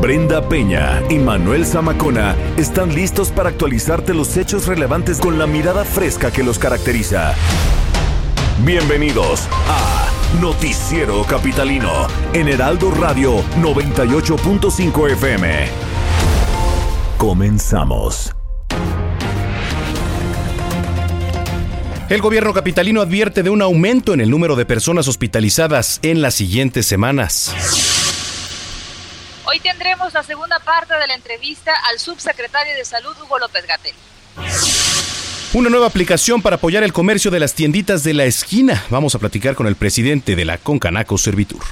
Brenda Peña y Manuel Zamacona están listos para actualizarte los hechos relevantes con la mirada fresca que los caracteriza. Bienvenidos a Noticiero Capitalino en Heraldo Radio 98.5 FM. Comenzamos. El gobierno capitalino advierte de un aumento en el número de personas hospitalizadas en las siguientes semanas. Hoy tendremos la segunda parte de la entrevista al subsecretario de Salud, Hugo López Gatel. Una nueva aplicación para apoyar el comercio de las tienditas de la esquina. Vamos a platicar con el presidente de la Concanaco Servitur.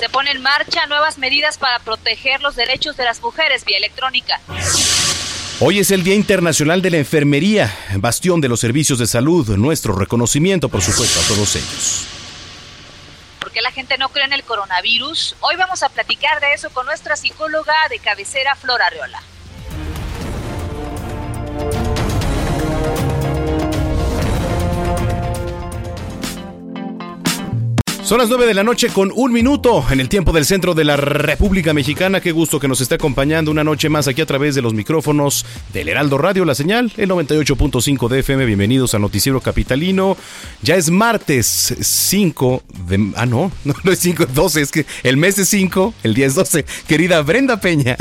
Se pone en marcha nuevas medidas para proteger los derechos de las mujeres vía electrónica. Hoy es el Día Internacional de la Enfermería, bastión de los servicios de salud. Nuestro reconocimiento, por supuesto, a todos ellos. ¿Por qué la gente no cree en el coronavirus? Hoy vamos a platicar de eso con nuestra psicóloga de cabecera, Flora Arreola. Son las 9 de la noche con un minuto en el tiempo del centro de la República Mexicana. Qué gusto que nos esté acompañando una noche más aquí a través de los micrófonos del Heraldo Radio, la señal, el 98.5 de FM. Bienvenidos al Noticiero Capitalino. Ya es martes 5 de. Ah, no, no, no es 5, es 12, es que el mes es 5, el día es 12. Querida Brenda Peña.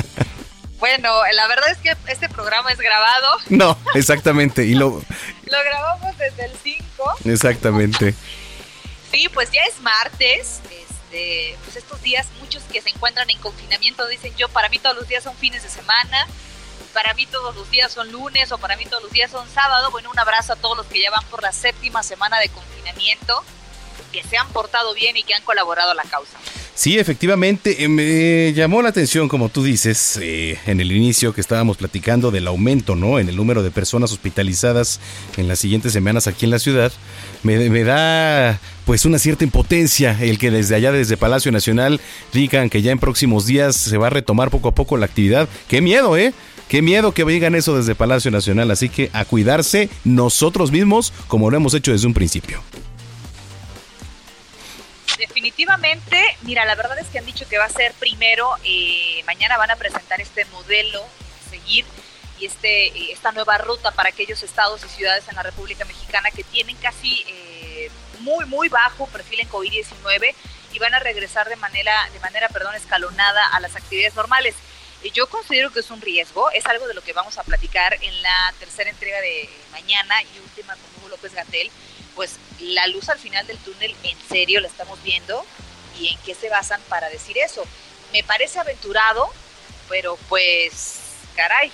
Bueno, la verdad es que este programa es grabado. No, exactamente. Y lo, Lo grabamos desde el 5. exactamente. Sí, pues ya es martes. Este, pues estos días, muchos que se encuentran en confinamiento dicen yo, para mí todos los días son fines de semana, para mí todos los días son lunes o para mí todos los días son sábado. Bueno, un abrazo a todos los que ya van por la séptima semana de confinamiento, que se han portado bien y que han colaborado a la causa. Sí, efectivamente, eh, me llamó la atención, como tú dices, eh, en el inicio que estábamos platicando del aumento, ¿no? En el número de personas hospitalizadas en las siguientes semanas aquí en la ciudad. Me, me da, pues, una cierta impotencia el que desde allá, desde Palacio Nacional, digan que ya en próximos días se va a retomar poco a poco la actividad. ¡Qué miedo, eh! Qué miedo que digan eso desde Palacio Nacional. Así que a cuidarse nosotros mismos, como lo hemos hecho desde un principio. Definitivamente, mira, la verdad es que han dicho que va a ser primero, eh, mañana van a presentar este modelo seguir y este, eh, esta nueva ruta para aquellos estados y ciudades en la República Mexicana que tienen casi eh, muy, muy bajo perfil en COVID-19 y van a regresar de manera, de manera perdón, escalonada a las actividades normales. Yo considero que es un riesgo, es algo de lo que vamos a platicar en la tercera entrega de mañana y última con Hugo López Gatel. Pues la luz al final del túnel, en serio, la estamos viendo y en qué se basan para decir eso. Me parece aventurado, pero pues, caray,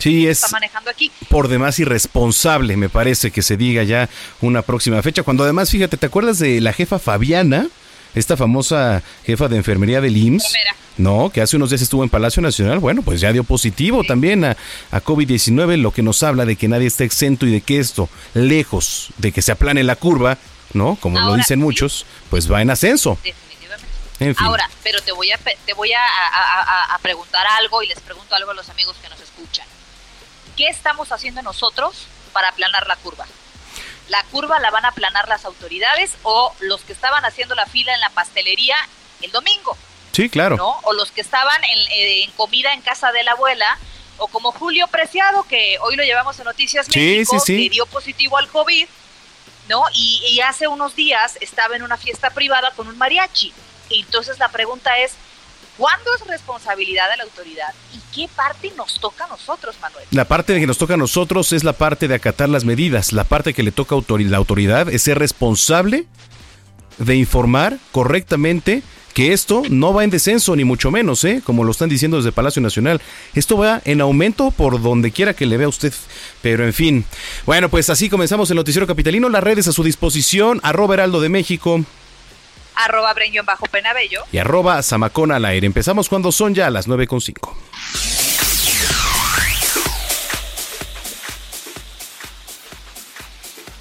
Sí, es está manejando aquí. por demás irresponsable, me parece que se diga ya una próxima fecha. Cuando además, fíjate, ¿te acuerdas de la jefa Fabiana? Esta famosa jefa de enfermería del IMSS. Enfermera. No, que hace unos días estuvo en Palacio Nacional. Bueno, pues ya dio positivo también a, a COVID-19, lo que nos habla de que nadie está exento y de que esto, lejos de que se aplane la curva, ¿no? Como lo dicen muchos, pues va en ascenso. Definitivamente. En fin. Ahora, pero te voy a te voy a- a preguntar algo y les pregunto algo a los amigos que nos escuchan. ¿Qué estamos haciendo nosotros para aplanar la curva? ¿La curva la van a aplanar las autoridades o los que estaban haciendo la fila en la pastelería el domingo? Sí, claro. ¿no? O los que estaban en, eh, en comida en casa de la abuela, o como Julio Preciado, que hoy lo llevamos a Noticias Sí, México, sí, sí. que dio positivo al COVID, ¿no? Y, y hace unos días estaba en una fiesta privada con un mariachi. Y entonces la pregunta es, ¿cuándo es responsabilidad de la autoridad? ¿Y qué parte nos toca a nosotros, Manuel? La parte que nos toca a nosotros es la parte de acatar las medidas. La parte que le toca a la autoridad es ser responsable de informar correctamente que esto no va en descenso, ni mucho menos, ¿eh? como lo están diciendo desde Palacio Nacional. Esto va en aumento por donde quiera que le vea usted. Pero en fin. Bueno, pues así comenzamos el Noticiero Capitalino. Las redes a su disposición. Arroba Heraldo de México. Arroba Bajo Penabello. Y arroba Zamacona al aire. Empezamos cuando son ya las 9.5.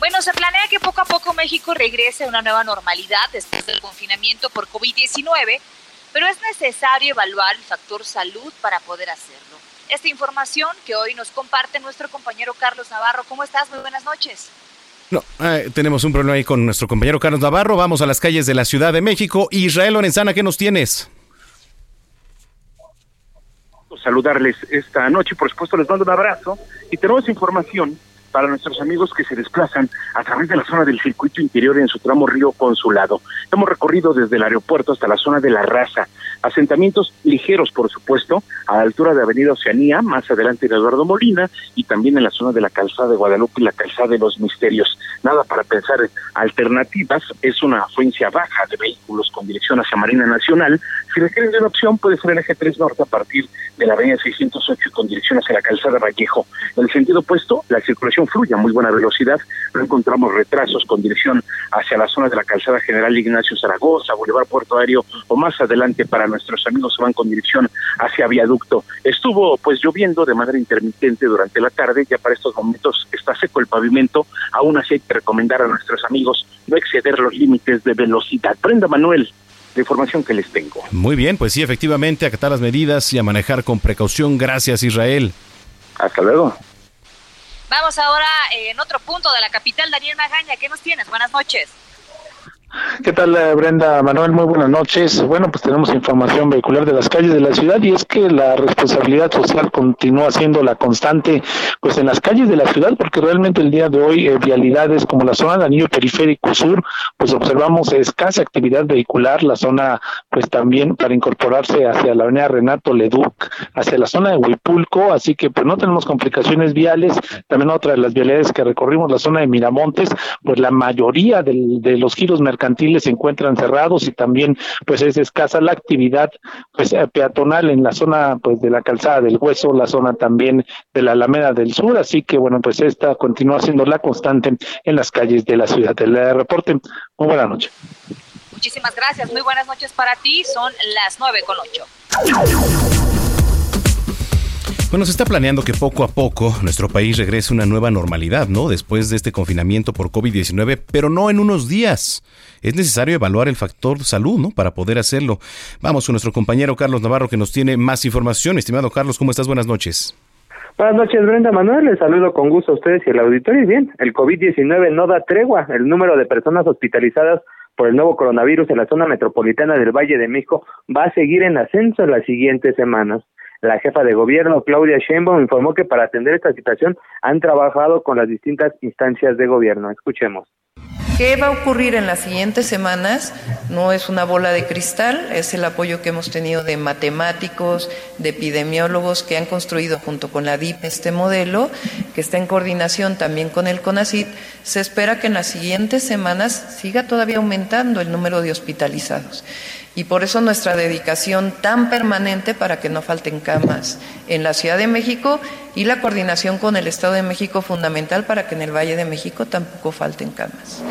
Bueno, se planea que poco a poco México regrese a una nueva normalidad después del confinamiento por COVID-19, pero es necesario evaluar el factor salud para poder hacerlo. Esta información que hoy nos comparte nuestro compañero Carlos Navarro. ¿Cómo estás? Muy buenas noches. No, eh, tenemos un problema ahí con nuestro compañero Carlos Navarro. Vamos a las calles de la Ciudad de México. Israel Lorenzana, ¿qué nos tienes? Saludarles esta noche, por supuesto les mando un abrazo y tenemos información para nuestros amigos que se desplazan a través de la zona del circuito interior en su tramo Río Consulado. Hemos recorrido desde el aeropuerto hasta la zona de La Raza, asentamientos ligeros, por supuesto, a la altura de Avenida Oceanía, más adelante de Eduardo Molina, y también en la zona de la calzada de Guadalupe y la calzada de los Misterios. Nada para pensar alternativas, es una afluencia baja de vehículos con dirección hacia Marina Nacional. Si requieren de una opción, puede ser el eje 3 Norte a partir de la avenida 608 con dirección hacia la calzada Vallejo. En el sentido opuesto, la circulación fluye a muy buena velocidad. No encontramos retrasos con dirección hacia la zona de la calzada General Ignacio Zaragoza, Boulevard Puerto Aéreo o más adelante para nuestros amigos que van con dirección hacia Viaducto. Estuvo pues lloviendo de manera intermitente durante la tarde, ya para estos momentos está seco el pavimento, aún así hay que recomendar a nuestros amigos no exceder los límites de velocidad. Prenda Manuel, la información que les tengo. Muy bien, pues sí, efectivamente, acatar las medidas y a manejar con precaución. Gracias, Israel. Hasta luego. Vamos ahora en otro punto de la capital, Daniel Magaña. ¿Qué nos tienes? Buenas noches. ¿Qué tal, eh, Brenda Manuel? Muy buenas noches. Bueno, pues tenemos información vehicular de las calles de la ciudad y es que la responsabilidad social continúa siendo la constante, pues en las calles de la ciudad, porque realmente el día de hoy eh, vialidades como la zona del anillo periférico sur, pues observamos escasa actividad vehicular, la zona, pues también para incorporarse hacia la avenida Renato Leduc, hacia la zona de Huipulco, así que pues no tenemos complicaciones viales. También otra de las vialidades que recorrimos, la zona de Miramontes, pues la mayoría de los giros mercantiles se encuentran cerrados y también pues es escasa la actividad pues eh, peatonal en la zona pues de la calzada del hueso, la zona también de la Alameda del Sur, así que bueno pues esta continúa siendo la constante en las calles de la ciudad. del reporte, muy buena noche. Muchísimas gracias, muy buenas noches para ti, son las nueve con ocho. Bueno, se está planeando que poco a poco nuestro país regrese a una nueva normalidad, ¿no? Después de este confinamiento por COVID-19, pero no en unos días. Es necesario evaluar el factor salud, ¿no? Para poder hacerlo. Vamos con nuestro compañero Carlos Navarro que nos tiene más información. Estimado Carlos, ¿cómo estás? Buenas noches. Buenas noches, Brenda Manuel. Les saludo con gusto a ustedes y al auditorio. Y bien, el COVID-19 no da tregua. El número de personas hospitalizadas por el nuevo coronavirus en la zona metropolitana del Valle de México va a seguir en ascenso en las siguientes semanas. La jefa de gobierno, Claudia Sheinbaum, informó que para atender esta situación han trabajado con las distintas instancias de gobierno. Escuchemos. ¿Qué va a ocurrir en las siguientes semanas? No es una bola de cristal, es el apoyo que hemos tenido de matemáticos, de epidemiólogos que han construido junto con la DIP este modelo, que está en coordinación también con el CONACIT. Se espera que en las siguientes semanas siga todavía aumentando el número de hospitalizados. Y por eso nuestra dedicación tan permanente para que no falten camas en la Ciudad de México y la coordinación con el Estado de México fundamental para que en el Valle de México tampoco falten camas.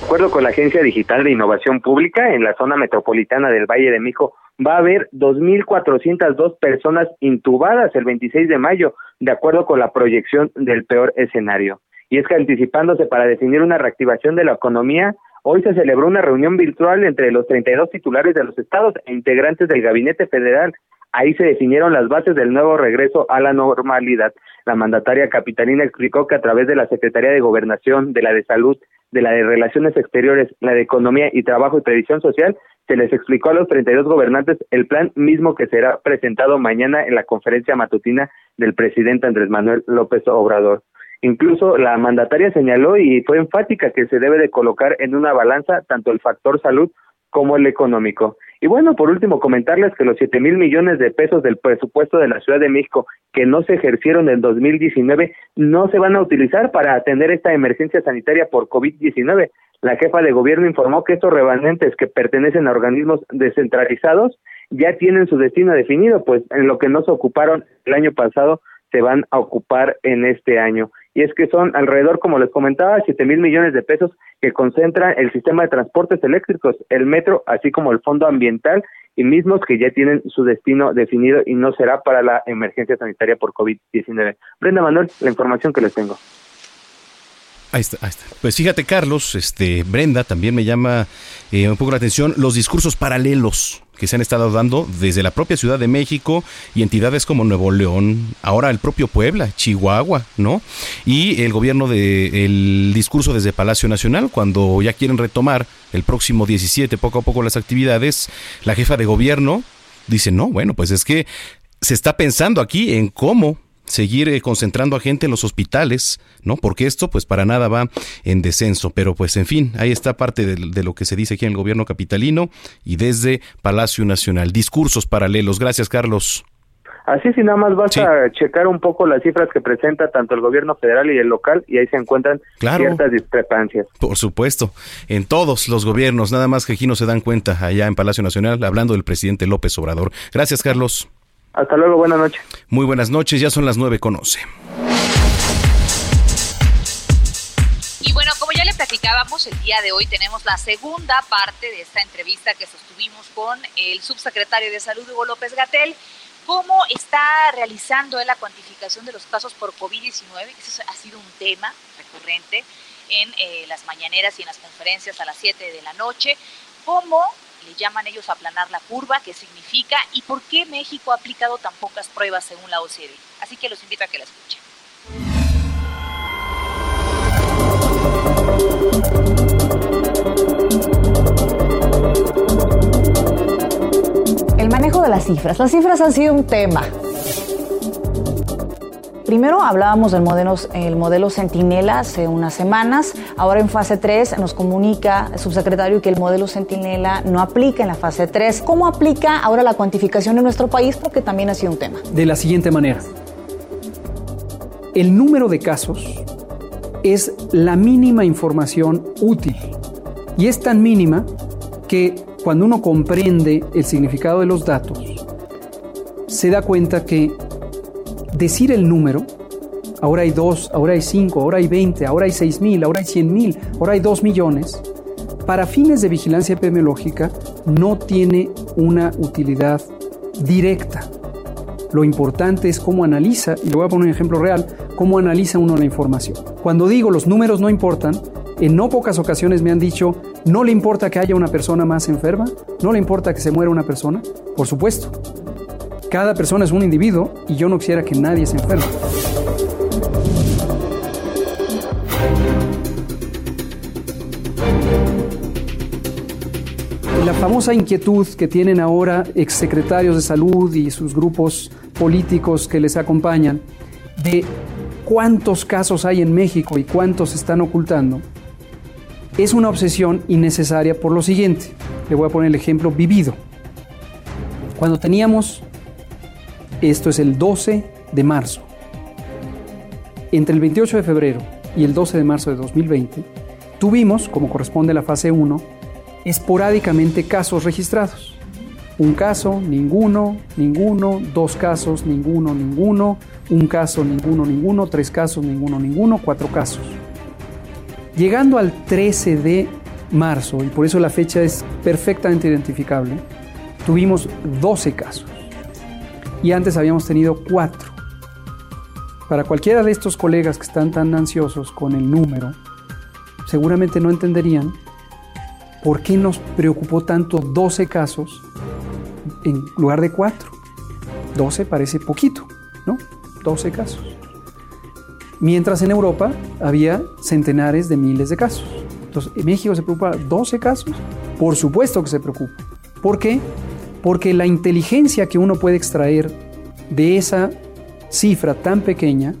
De acuerdo con la Agencia Digital de Innovación Pública, en la zona metropolitana del Valle de México va a haber 2.402 personas intubadas el 26 de mayo, de acuerdo con la proyección del peor escenario. Y es que anticipándose para definir una reactivación de la economía, Hoy se celebró una reunión virtual entre los 32 titulares de los estados e integrantes del Gabinete Federal. Ahí se definieron las bases del nuevo regreso a la normalidad. La mandataria capitalina explicó que a través de la Secretaría de Gobernación, de la de Salud, de la de Relaciones Exteriores, la de Economía y Trabajo y Previsión Social, se les explicó a los 32 gobernantes el plan mismo que será presentado mañana en la conferencia matutina del presidente Andrés Manuel López Obrador. Incluso la mandataria señaló y fue enfática que se debe de colocar en una balanza tanto el factor salud como el económico. Y bueno, por último, comentarles que los siete mil millones de pesos del presupuesto de la Ciudad de México que no se ejercieron en 2019 no se van a utilizar para atender esta emergencia sanitaria por COVID-19. La jefa de gobierno informó que estos remanentes que pertenecen a organismos descentralizados ya tienen su destino definido, pues en lo que no se ocuparon el año pasado se van a ocupar en este año. Y es que son alrededor, como les comentaba, siete mil millones de pesos que concentran el sistema de transportes eléctricos, el metro, así como el fondo ambiental y mismos que ya tienen su destino definido y no será para la emergencia sanitaria por COVID-19. Brenda Manuel, la información que les tengo. Ahí está, ahí está. Pues fíjate, Carlos, este, Brenda, también me llama eh, un poco la atención los discursos paralelos que se han estado dando desde la propia Ciudad de México y entidades como Nuevo León, ahora el propio Puebla, Chihuahua, ¿no? Y el gobierno de el discurso desde Palacio Nacional cuando ya quieren retomar el próximo 17 poco a poco las actividades, la jefa de gobierno dice, "No, bueno, pues es que se está pensando aquí en cómo seguir eh, concentrando a gente en los hospitales, ¿no? Porque esto pues para nada va en descenso, pero pues en fin, ahí está parte de, lo que se dice aquí en el gobierno capitalino y desde Palacio Nacional. Discursos paralelos. Gracias, Carlos. Así si nada más vas a checar un poco las cifras que presenta tanto el gobierno federal y el local y ahí se encuentran ciertas discrepancias. Por supuesto, en todos los gobiernos, nada más que aquí no se dan cuenta allá en Palacio Nacional, hablando del presidente López Obrador. Gracias, Carlos. Hasta luego, buenas noches. Muy buenas noches, ya son las nueve con Y bueno, como ya le platicábamos, el día de hoy tenemos la segunda parte de esta entrevista que sostuvimos con el subsecretario de Salud, Hugo López Gatel. ¿Cómo está realizando la cuantificación de los casos por COVID-19? Eso ha sido un tema recurrente en eh, las mañaneras y en las conferencias a las 7 de la noche. ¿Cómo le llaman ellos aplanar la curva, qué significa y por qué México ha aplicado tan pocas pruebas según la OCDE. Así que los invito a que la escuchen. El manejo de las cifras. Las cifras han sido un tema Primero hablábamos del modelo, el modelo hace unas semanas. Ahora en fase 3 nos comunica el subsecretario que el modelo Centinela no aplica en la fase 3. ¿Cómo aplica ahora la cuantificación en nuestro país? Porque también ha sido un tema. De la siguiente manera. El número de casos es la mínima información útil. Y es tan mínima que cuando uno comprende el significado de los datos, se da cuenta que decir el número, ahora hay dos, ahora hay cinco, ahora hay veinte, ahora hay seis mil, ahora hay cien mil, ahora hay dos millones, para fines de vigilancia epidemiológica no tiene una utilidad directa. Lo importante es cómo analiza, y le voy a poner un ejemplo real, cómo analiza uno la información. Cuando digo los números no importan, en no pocas ocasiones me han dicho, ¿no le importa que haya una persona más enferma? ¿No le importa que se muera una persona? Por supuesto, cada persona es un individuo y yo no quisiera que nadie se enferme. La famosa inquietud que tienen ahora exsecretarios de salud y sus grupos políticos que les acompañan de cuántos casos hay en México y cuántos están ocultando, es una obsesión innecesaria por lo siguiente. Le voy a poner el ejemplo vivido. Cuando teníamos esto es el 12 de marzo. Entre el 28 de febrero y el 12 de marzo de 2020, tuvimos, como corresponde a la fase 1, esporádicamente casos registrados. Un caso, ninguno, ninguno, dos casos, ninguno, ninguno, un caso, ninguno, ninguno, tres casos, ninguno, ninguno, cuatro casos. Llegando al 13 de marzo, y por eso la fecha es perfectamente identificable, tuvimos 12 casos y antes habíamos tenido cuatro. Para cualquiera de estos colegas que están tan ansiosos con el número, seguramente no entenderían por qué nos preocupó tanto 12 casos en lugar de cuatro. 12 parece poquito, ¿no? 12 casos. Mientras en Europa había centenares de miles de casos. Entonces, ¿en México se preocupa 12 casos? Por supuesto que se preocupa. ¿Por qué? Porque la inteligencia que uno puede extraer de esa cifra tan pequeña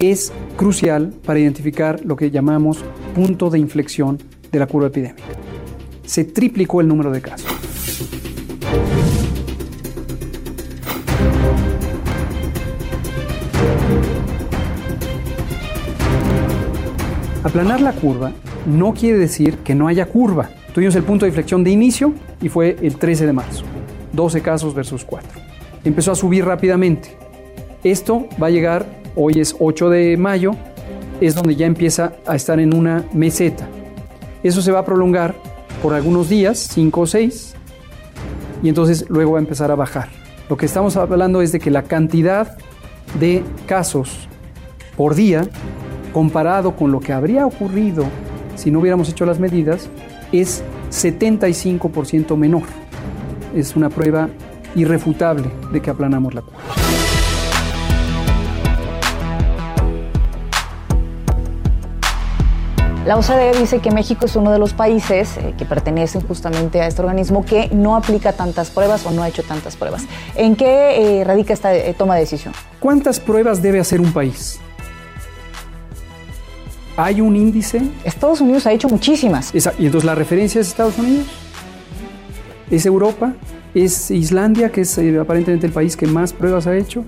es crucial para identificar lo que llamamos punto de inflexión de la curva epidémica. Se triplicó el número de casos. Aplanar la curva no quiere decir que no haya curva. Tuvimos el punto de inflexión de inicio y fue el 13 de marzo. 12 casos versus 4. Empezó a subir rápidamente. Esto va a llegar, hoy es 8 de mayo, es donde ya empieza a estar en una meseta. Eso se va a prolongar por algunos días, 5 o 6, y entonces luego va a empezar a bajar. Lo que estamos hablando es de que la cantidad de casos por día, comparado con lo que habría ocurrido si no hubiéramos hecho las medidas, es 75% menor. Es una prueba irrefutable de que aplanamos la curva. La OCDE dice que México es uno de los países eh, que pertenecen justamente a este organismo que no aplica tantas pruebas o no ha hecho tantas pruebas. ¿En qué eh, radica esta eh, toma de decisión? ¿Cuántas pruebas debe hacer un país? ¿Hay un índice? Estados Unidos ha hecho muchísimas. Esa- ¿Y entonces la referencia es Estados Unidos? ¿Es Europa? ¿Es Islandia, que es eh, aparentemente el país que más pruebas ha hecho?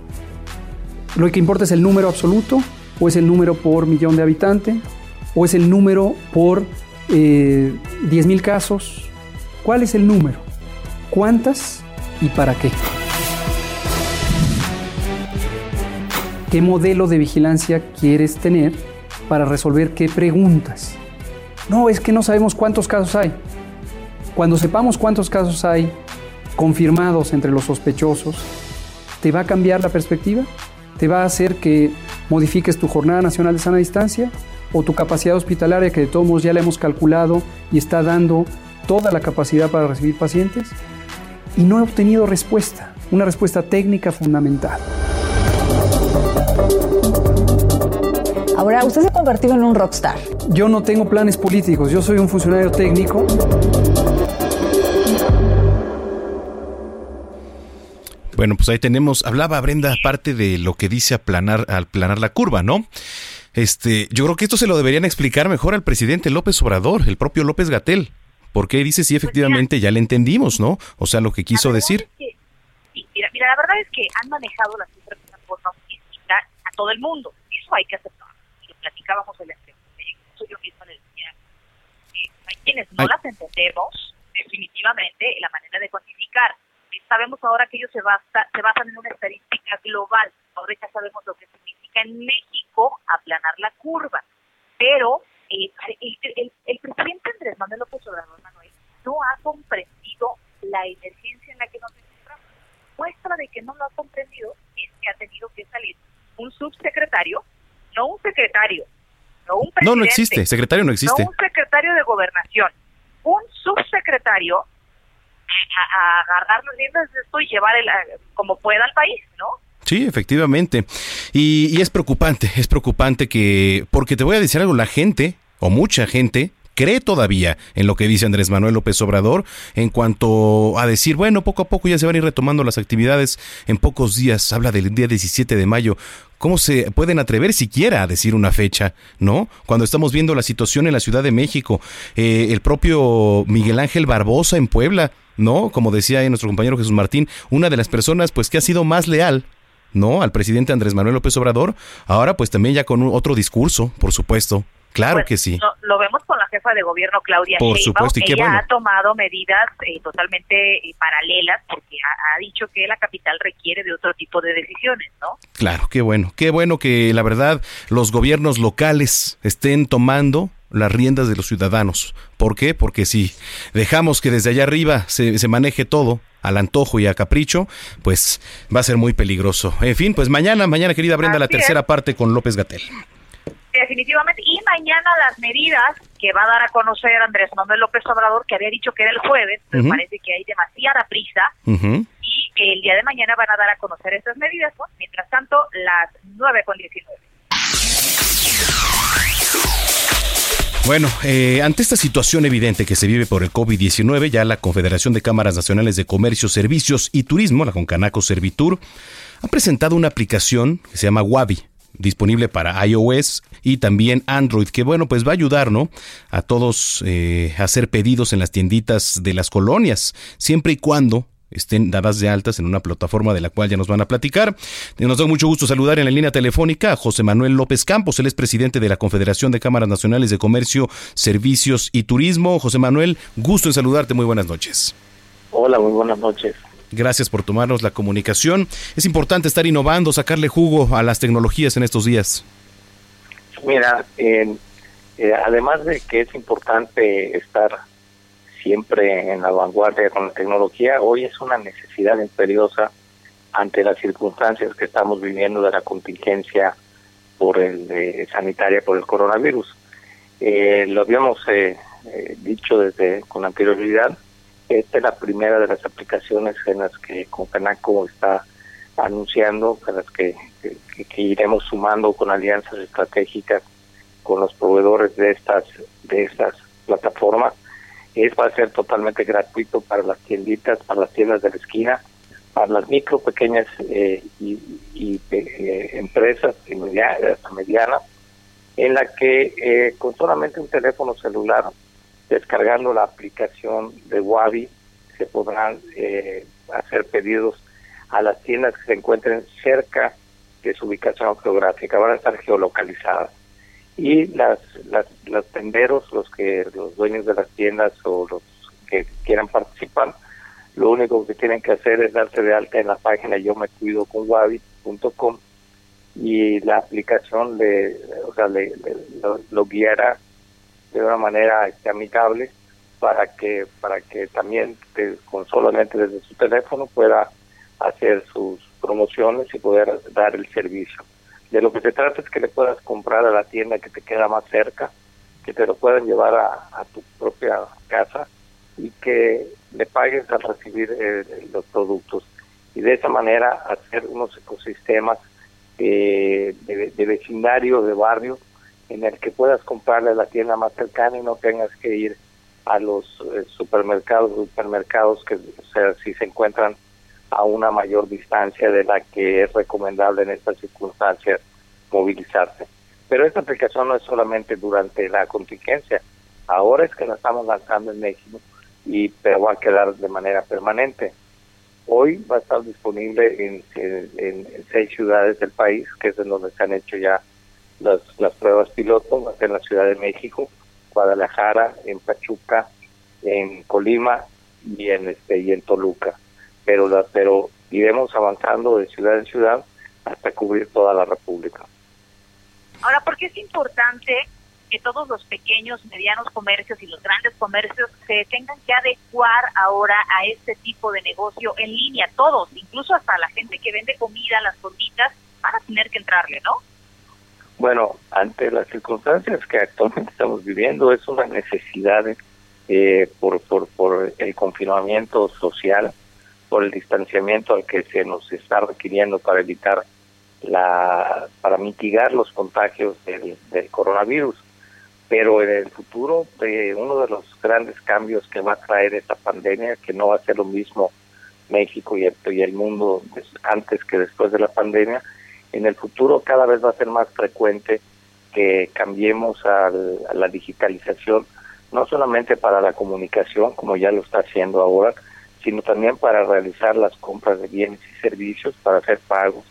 ¿Lo que importa es el número absoluto? ¿O es el número por millón de habitantes? ¿O es el número por eh, 10.000 casos? ¿Cuál es el número? ¿Cuántas y para qué? ¿Qué modelo de vigilancia quieres tener para resolver qué preguntas? No, es que no sabemos cuántos casos hay. Cuando sepamos cuántos casos hay confirmados entre los sospechosos, ¿te va a cambiar la perspectiva? ¿Te va a hacer que modifiques tu jornada nacional de sana distancia? ¿O tu capacidad hospitalaria que de todos modos ya la hemos calculado y está dando toda la capacidad para recibir pacientes? Y no he obtenido respuesta, una respuesta técnica fundamental. Ahora, usted se ha convertido en un rockstar. Yo no tengo planes políticos, yo soy un funcionario técnico. Bueno, pues ahí tenemos, hablaba Brenda parte de lo que dice aplanar, aplanar la curva, ¿no? Este, yo creo que esto se lo deberían explicar mejor al presidente López Obrador, el propio López Gatel. Porque dice sí, efectivamente, ya le entendimos, ¿no? O sea, lo que quiso decir. Sí, mira, mira, la verdad es que han manejado las cifras de una forma muy distinta a todo el mundo. Eso hay que aceptarlo. El anterior. Incluso yo misma le decía, eh, hay quienes no Ay. las entendemos definitivamente la manera de cuantificar. Eh, sabemos ahora que ellos se, basa, se basan en una estadística global. Ahora ya sabemos lo que significa en México aplanar la curva. Pero eh, el, el- el presidente Andrés Manuel López Obrador Manuel no ha comprendido la emergencia en la que nos encontramos. Muestra de que no lo ha comprendido es que ha tenido que salir un subsecretario, no un secretario, no un presidente, No, no existe, secretario no existe. no un secretario de gobernación, un subsecretario a, a- agarrar las riendas de esto y llevar el, a- como pueda al país, ¿no? Sí, efectivamente. Y, y es preocupante, es preocupante que, porque te voy a decir algo, la gente, o mucha gente, cree todavía en lo que dice Andrés Manuel López Obrador en cuanto a decir, bueno, poco a poco ya se van a ir retomando las actividades en pocos días. Habla del día 17 de mayo. ¿Cómo se pueden atrever siquiera a decir una fecha, no? Cuando estamos viendo la situación en la Ciudad de México, eh, el propio Miguel Ángel Barbosa en Puebla, ¿no? Como decía nuestro compañero Jesús Martín, una de las personas pues que ha sido más leal ¿no? Al presidente Andrés Manuel López Obrador, ahora pues también ya con un- otro discurso, por supuesto. Claro Pues, que sí. Lo, lo vemos con la jefa de gobierno Claudia Por Sheinbaum. supuesto, y qué Ella bueno. ha tomado medidas eh, totalmente eh, paralelas porque ha, ha dicho que la capital requiere de otro tipo de decisiones, ¿no? Claro, qué bueno. Qué bueno que la verdad los gobiernos locales estén tomando las riendas de los ciudadanos. ¿Por qué? Porque si dejamos que desde allá arriba se, se maneje todo al antojo y a capricho, pues va a ser muy peligroso. En fin, pues mañana, mañana querida Brenda, la es. tercera parte con López Gatel. Definitivamente. Y mañana las medidas que va a dar a conocer Andrés Manuel López Obrador, que había dicho que era el jueves, pero parece que hay demasiada prisa. Y el día de mañana van a dar a conocer estas medidas. ¿no? Mientras tanto, las 9 con 19. Bueno, eh, ante esta situación evidente que se vive por el COVID-19, ya la Confederación de Cámaras Nacionales de Comercio, Servicios y Turismo, la Concanaco Servitur, ha presentado una aplicación que se llama Wabi, disponible para iOS y también Android, que bueno, pues va a ayudar, ¿no? A todos eh, a hacer pedidos en las tienditas de las colonias, siempre y cuando estén dadas de altas en una plataforma de la cual ya nos van a platicar. Nos da mucho gusto saludar en la línea telefónica a José Manuel López Campos, él es presidente de la Confederación de Cámaras Nacionales de Comercio, Servicios y Turismo. José Manuel, gusto en saludarte, muy buenas noches. Hola, muy buenas noches. Gracias por tomarnos la comunicación. Es importante estar innovando, sacarle jugo a las tecnologías en estos días. Mira, eh, además de que es importante estar siempre en la vanguardia con la tecnología, hoy es una necesidad imperiosa ante las circunstancias que estamos viviendo de la contingencia por el eh, sanitaria por el coronavirus. Eh, lo habíamos eh, dicho desde con anterioridad. Esta es la primera de las aplicaciones en las que Confenaco está anunciando, en las que, iremos sumando con alianzas estratégicas con los proveedores de estas de estas plataformas. Es va a ser totalmente gratuito para las tienditas, para las tiendas de la esquina, para las micro, pequeñas eh, y, eh, empresas y medianas, medianas, en la que eh, con solamente un teléfono celular, descargando la aplicación de Wabi, se podrán hacer pedidos a las tiendas que se encuentren cerca de su ubicación geográfica, van a estar geolocalizadas. Y las, las, los tenderos, los que los dueños de las tiendas o los que quieran participar, lo único que tienen que hacer es darse de alta en la página yo me cuido con wabi.com y la aplicación le, o sea, le, lo, guiará de una manera este, amigable para que para que también con solamente desde su teléfono pueda hacer sus promociones y poder dar el servicio. De lo que se trata es que le puedas comprar a la tienda que te queda más cerca, que te lo puedan llevar a, tu propia casa y que le pagues al recibir eh, los productos. Y de esa manera hacer unos ecosistemas de, vecindario, de barrio, en el que puedas comprarle la tienda más cercana y no tengas que ir a los eh, supermercados, supermercados que o sea, si se encuentran a una mayor distancia de la que es recomendable en estas circunstancias movilizarse. Pero esta aplicación no es solamente durante la contingencia, ahora es que la estamos lanzando en México y pero va a quedar de manera permanente. Hoy va a estar disponible en, en, seis ciudades del país, que es en donde se han hecho ya las, las pruebas ser en la Ciudad de México, Guadalajara, en Pachuca, en Colima y en este y en Toluca pero, la, pero iremos avanzando de ciudad en ciudad hasta cubrir toda la República. Ahora, ¿por qué es importante que todos los pequeños, medianos comercios y los grandes comercios se tengan que adecuar ahora a este tipo de negocio en línea? Todos, incluso hasta la gente que vende comida, las fonditas, van a tener que entrarle, ¿no? Bueno, ante las circunstancias que actualmente estamos viviendo, es una necesidad eh, por, por, por el confinamiento social por el distanciamiento al que se nos está requiriendo para evitar la para mitigar los contagios del, coronavirus. Pero en el futuro eh, uno de los grandes cambios que va a traer esta pandemia que no va a ser lo mismo México y el, y el mundo antes que después de la pandemia en el futuro cada vez va a ser más frecuente que cambiemos a la digitalización no solamente para la comunicación como ya lo está haciendo ahora sino también para realizar las compras de bienes y servicios, para hacer pagos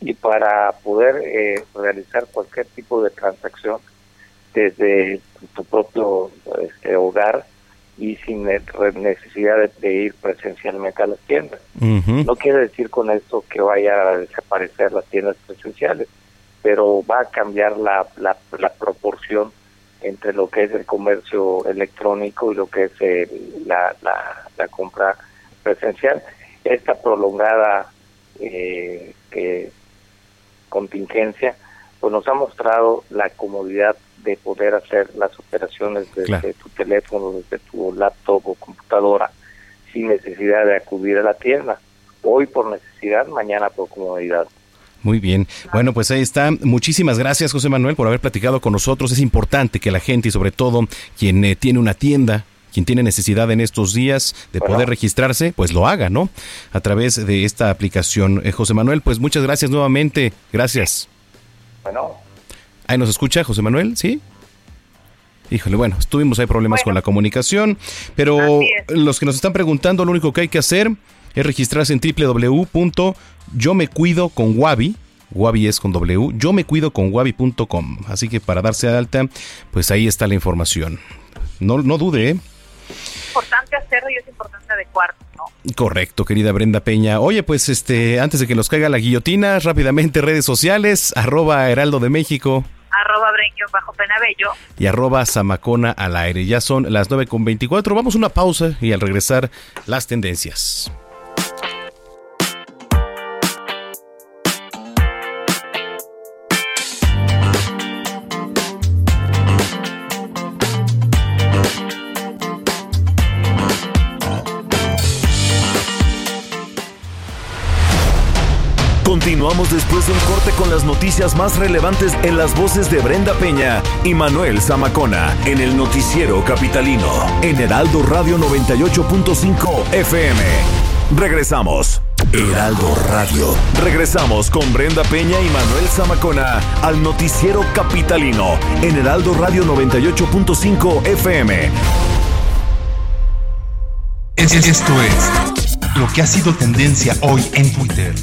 y para poder eh, realizar cualquier tipo de transacción desde tu propio este, hogar y sin necesidad de, ir presencialmente a las tiendas. No quiere decir con esto que vaya a desaparecer las tiendas presenciales, pero va a cambiar la, la, proporción entre lo que es el comercio electrónico y lo que es la, la, la compra presencial. Esta prolongada eh, contingencia pues nos ha mostrado la comodidad de poder hacer las operaciones desde tu teléfono, desde tu laptop o computadora, sin necesidad de acudir a la tienda. Hoy por necesidad, mañana por comodidad. Muy bien. Bueno, pues ahí está. Muchísimas gracias, José Manuel, por haber platicado con nosotros. Es importante que la gente y sobre todo quien eh, tiene una tienda quien tiene necesidad en estos días de poder registrarse, pues lo haga, ¿no? A través de esta aplicación. Eh, José Manuel, pues muchas gracias nuevamente. Gracias. Bueno. Ahí nos escucha José Manuel, ¿sí? Híjole, bueno, tuvimos ahí problemas con la comunicación, pero los que nos están preguntando, lo único que hay que hacer es registrarse en www.yomecuidoconwabi Wabi es con W, yo me cuido con wabi.com. Así que para darse de alta, pues ahí está la información. No, no dude, ¿eh? Es importante hacerlo y es importante adecuarlo, ¿no? Correcto, querida Brenda Peña. Oye, pues este, antes de que nos caiga la guillotina, rápidamente redes sociales, arroba Heraldo de México arroba bajo penabello y arroba zamacona al aire. Ya son las 9 con 24. Vamos a una pausa y al regresar las tendencias. Continuamos después de un corte con las noticias más relevantes en las voces de Brenda Peña y Manuel Zamacona en el noticiero capitalino en Heraldo Radio 98.5 FM. Regresamos. Heraldo Radio. Regresamos con Brenda Peña y Manuel Zamacona al noticiero capitalino en Heraldo Radio 98.5 FM. Esto es lo que ha sido tendencia hoy en Twitter.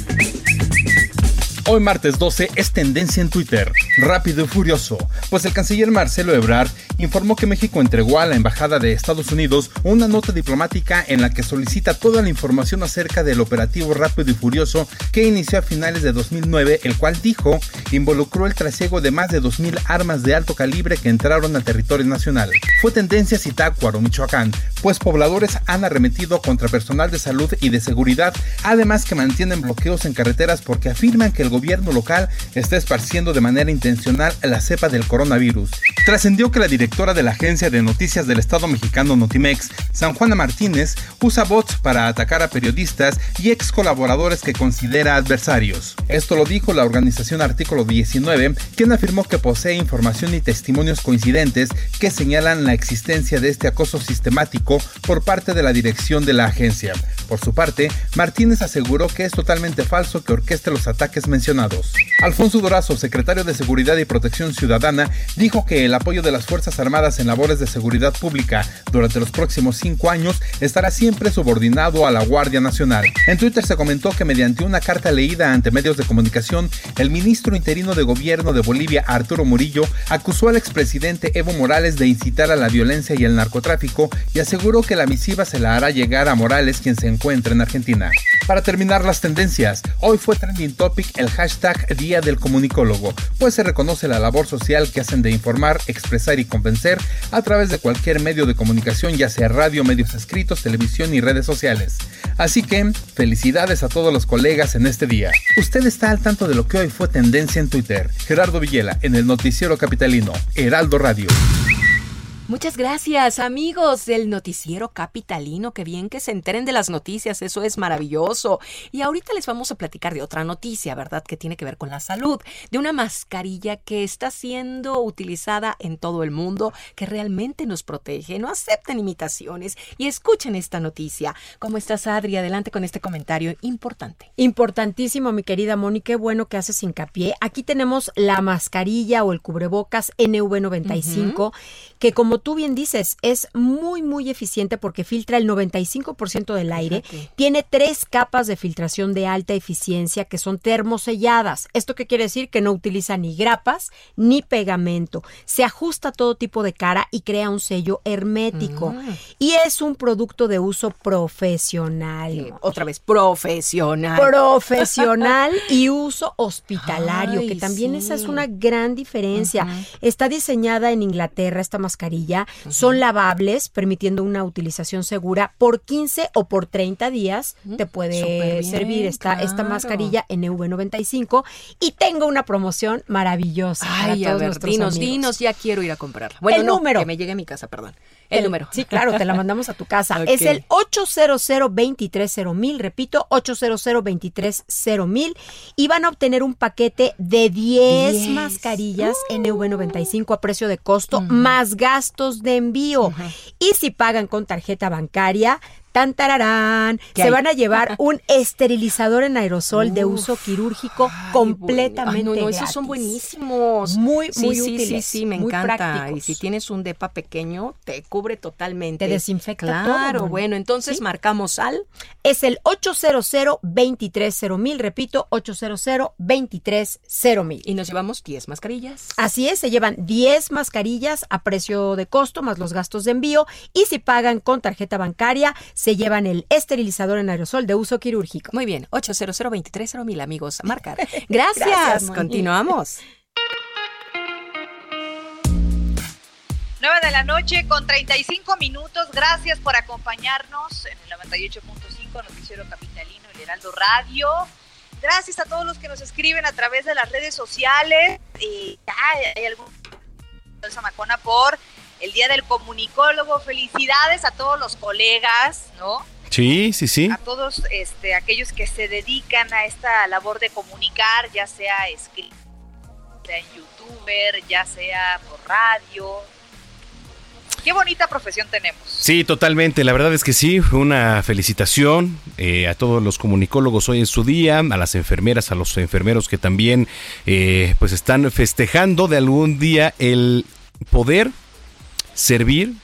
Hoy martes 12 es tendencia en Twitter, rápido y furioso, pues el canciller Marcelo Ebrard informó que México entregó a la Embajada de Estados Unidos una nota diplomática en la que solicita toda la información acerca del operativo rápido y furioso que inició a finales de 2009, el cual dijo involucró el trasiego de más de 2.000 armas de alto calibre que entraron al territorio nacional. Fue tendencia Zitácuaro, Michoacán, pues pobladores han arremetido contra personal de salud y de seguridad, además que mantienen bloqueos en carreteras porque afirman que el gobierno local está esparciendo de manera intencional la cepa del coronavirus. Trascendió que la directora de la agencia de noticias del Estado mexicano Notimex, San Juana Martínez, usa bots para atacar a periodistas y ex colaboradores que considera adversarios. Esto lo dijo la organización Artículo 19, quien afirmó que posee información y testimonios coincidentes que señalan la existencia de este acoso sistemático por parte de la dirección de la agencia. Por su parte, Martínez aseguró que es totalmente falso que orqueste los ataques mencionados Alfonso Dorazo, secretario de Seguridad y Protección Ciudadana, dijo que el apoyo de las Fuerzas Armadas en labores de seguridad pública durante los próximos cinco años estará siempre subordinado a la Guardia Nacional. En Twitter se comentó que mediante una carta leída ante medios de comunicación, el ministro interino de Gobierno de Bolivia, Arturo Murillo, acusó al expresidente Evo Morales de incitar a la violencia y el narcotráfico y aseguró que la misiva se la hará llegar a Morales, quien se encuentra en Argentina. Para terminar las tendencias, hoy fue trending topic el hashtag Día del Comunicólogo, pues se reconoce la labor social que hacen de informar, expresar y convencer a través de cualquier medio de comunicación, ya sea radio, medios escritos, televisión y redes sociales. Así que, felicidades a todos los colegas en este día. Usted está al tanto de lo que hoy fue tendencia en Twitter. Gerardo Villela, en el Noticiero Capitalino, Heraldo Radio. Muchas gracias, amigos del noticiero capitalino. Qué bien que se enteren de las noticias, eso es maravilloso. Y ahorita les vamos a platicar de otra noticia, ¿verdad? Que tiene que ver con la salud, de una mascarilla que está siendo utilizada en todo el mundo, que realmente nos protege. No acepten imitaciones y escuchen esta noticia. ¿Cómo estás, Adri? Adelante con este comentario importante. Importantísimo, mi querida Moni. Qué bueno que haces hincapié. Aquí tenemos la mascarilla o el cubrebocas NV95, que como tú bien dices, es muy, muy eficiente porque filtra el 95% del aire. Tiene tres capas de filtración de alta eficiencia que son termoselladas. ¿Esto qué quiere decir? Que no utiliza ni grapas ni pegamento. Se ajusta a todo tipo de cara y crea un sello hermético. Mm. Y es un producto de uso profesional. otra vez, profesional. Profesional y uso hospitalario, que también esa es una gran diferencia. Está diseñada en Inglaterra esta mascarilla son lavables, permitiendo una utilización segura por 15 o por 30 días. Te puede servir esta, esta mascarilla NV95 y tengo una promoción maravillosa. Ay, a ver, dinos, dinos, ya quiero ir a comprarla. Bueno, el número. Que me llegue a mi casa, perdón. El, número. Sí, claro, te la mandamos a tu casa. Es el 800 mil repito, 800 mil y van a obtener un paquete de 10, mascarillas NV95 a precio de costo más gastos de envío. Y si pagan con tarjeta bancaria, tan tararán, se van a llevar un esterilizador en aerosol de uso quirúrgico completamente no, esos son buenísimos. Muy, sí, muy sí, útiles. Sí, sí, me encanta. prácticos. Y si tienes un depa pequeño, te cubre totalmente. Te desinfecta Claro, todo. bueno, entonces ¿Sí? marcamos al Es el 800-230-1000, repito, 800-230-1000. y nos llevamos 10 mascarillas. Así es, se llevan 10 mascarillas a precio de costo más los gastos de envío y si pagan con tarjeta bancaria se llevan el esterilizador en aerosol de uso quirúrgico. Muy bien, 800 230 mil amigos a marcar. Gracias. Continuamos. 9 de la noche con 35 minutos. Gracias por acompañarnos en el 98.5 Noticiero Capitalino, el Heraldo Radio. Gracias a todos los que nos escriben a través de las redes sociales. Y ya hay algún de Zamacona por el Día del Comunicólogo. Felicidades a todos los colegas, ¿no? Sí, sí, sí. A todos este, aquellos que se dedican a esta labor de comunicar, ya sea escritor, sea en youtuber, ya sea por radio. Qué bonita profesión tenemos. Sí, totalmente. La verdad es que sí, una felicitación eh, a todos los comunicólogos hoy en su día, a las enfermeras, a los enfermeros que también eh, pues están festejando de algún día el poder servir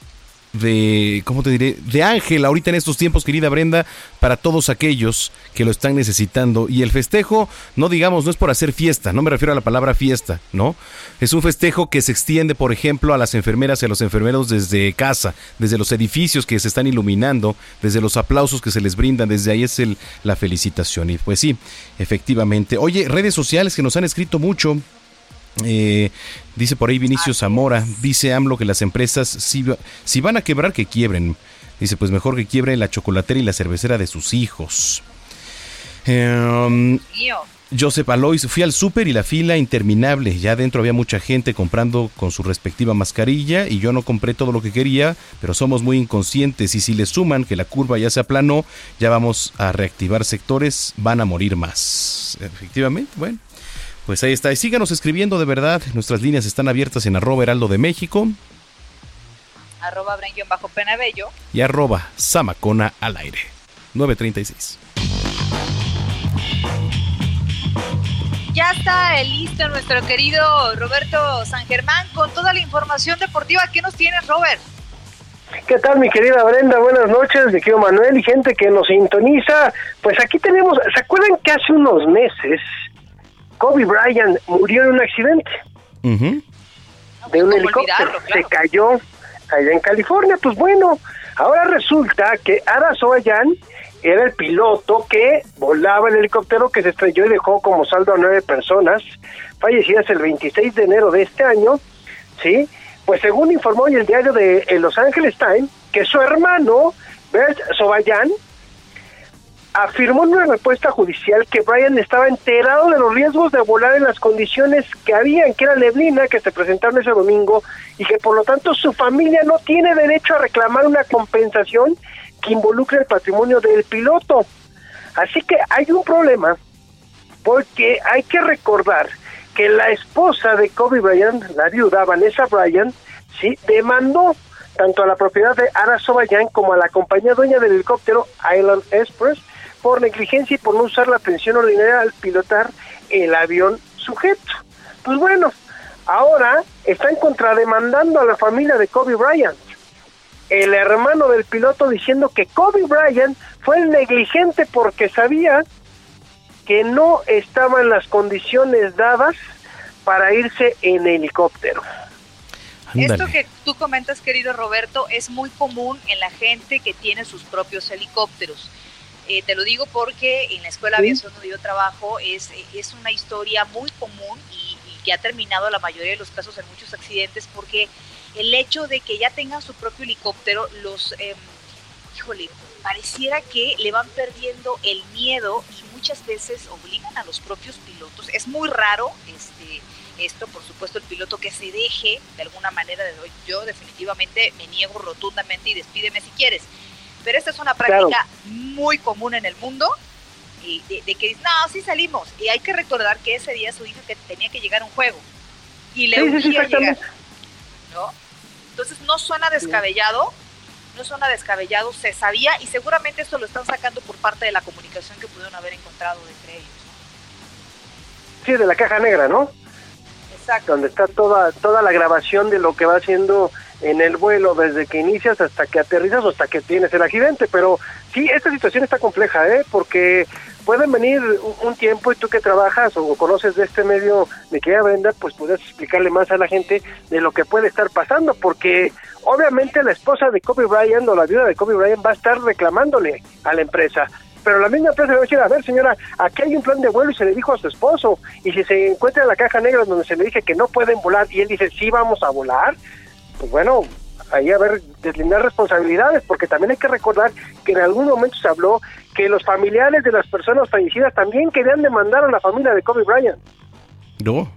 de, ¿cómo te diré? De ángel ahorita en estos tiempos, querida Brenda, para todos aquellos que lo están necesitando. Y el festejo, no digamos, no es por hacer fiesta, no me refiero a la palabra fiesta, ¿no? Es un festejo que se extiende, por ejemplo, a las enfermeras y a los enfermeros desde casa, desde los edificios que se están iluminando, desde los aplausos que se les brindan, desde ahí es el, la felicitación. Y pues sí, efectivamente. Oye, redes sociales que nos han escrito mucho. Eh, dice por ahí Vinicio Zamora, dice AMLO que las empresas si, va- si van a quebrar que quiebren. Dice pues mejor que quiebren la chocolatera y la cervecera de sus hijos. Mío. Joseph Alois, fui al súper y la fila interminable. Ya adentro había mucha gente comprando con su respectiva mascarilla y yo no compré todo lo que quería, pero somos muy inconscientes y si le suman que la curva ya se aplanó, ya vamos a reactivar sectores, van a morir más. Efectivamente, bueno. Pues ahí está. Y síganos escribiendo de verdad. Nuestras líneas están abiertas en arroba heraldo de México Arroba bajo penabello. y arroba samacona al aire. 936. Ya está listo nuestro querido Roberto San Germán con toda la información deportiva. ¿Qué nos tienes, Robert? ¿Qué tal, mi querida Brenda? Buenas noches, mi querido Manuel y gente que nos sintoniza. Pues aquí tenemos, ¿se acuerdan que hace unos meses Kobe Bryant murió en un accidente de un ¿cómo helicóptero? Se cayó allá en California. Pues bueno, ahora resulta que Ara Soayan era el piloto que volaba el helicóptero que se estrelló y dejó como saldo a nueve personas fallecidas el 26 de enero de este año, ¿sí? Pues según informó hoy el diario de eh, Los Angeles Times, que su hermano, Bert Sobayan, afirmó en una respuesta judicial que Brian estaba enterado de los riesgos de volar en las condiciones que habían, que era neblina, que se presentaron ese domingo, y que por lo tanto su familia no tiene derecho a reclamar una compensación que involucre el patrimonio del piloto. Así que hay un problema, porque hay que recordar que la esposa de Kobe Bryant, la viuda Vanessa Bryant, sí, demandó tanto a la propiedad de Ara Sobayan como a la compañía dueña del helicóptero Island Express por negligencia y por no usar la pensión ordinaria al pilotar el avión sujeto. Pues bueno, ahora están contrademandando a la familia de Kobe Bryant. El hermano del piloto diciendo que Kobe Bryant fue el negligente porque sabía que no estaban las condiciones dadas para irse en helicóptero. Esto que tú comentas, querido Roberto, es muy común en la gente que tiene sus propios helicópteros. Eh, te lo digo porque en la escuela de aviación donde yo trabajo es, es una historia muy común y, y que ha terminado la mayoría de los casos en muchos accidentes porque el hecho de que ya tengan su propio helicóptero los, em, híjole, pareciera que le van perdiendo el miedo y muchas veces obligan a los propios pilotos. Es muy raro este esto, por supuesto, el piloto que se deje de alguna manera, de, yo definitivamente me niego rotundamente y despídeme si quieres. Pero esta es una práctica Claro. muy común en el mundo y de, de que no, sí salimos. Y hay que recordar que ese día su hija que tenía que llegar a un juego y le Sí, sí, llegar. ¿no? Entonces no suena descabellado no suena descabellado, se sabía y seguramente esto lo están sacando por parte de la comunicación que pudieron haber encontrado entre ellos. Sí, de la caja negra, ¿no? Exacto. Donde está toda, toda la grabación de lo que va haciendo en el vuelo desde que inicias hasta que aterrizas o hasta que tienes el accidente. Pero sí, esta situación está compleja, ¿eh? Porque pueden venir un, tiempo y tú que trabajas o conoces de este medio, de que Brenda, pues puedes explicarle más a la gente de lo que puede estar pasando, porque obviamente la esposa de Kobe Bryant o la viuda de Kobe Bryant va a estar reclamándole a la empresa pero la misma empresa le va a decir, a ver señora, aquí hay un plan de vuelo y se le dijo a su esposo, y si se encuentra en la caja negra donde se le dice que no pueden volar y él dice, sí vamos a volar, pues bueno, ahí a ver, deslindar responsabilidades, porque también hay que recordar que en algún momento se habló que los familiares de las personas fallecidas también querían demandar a la familia de Kobe Bryant. No.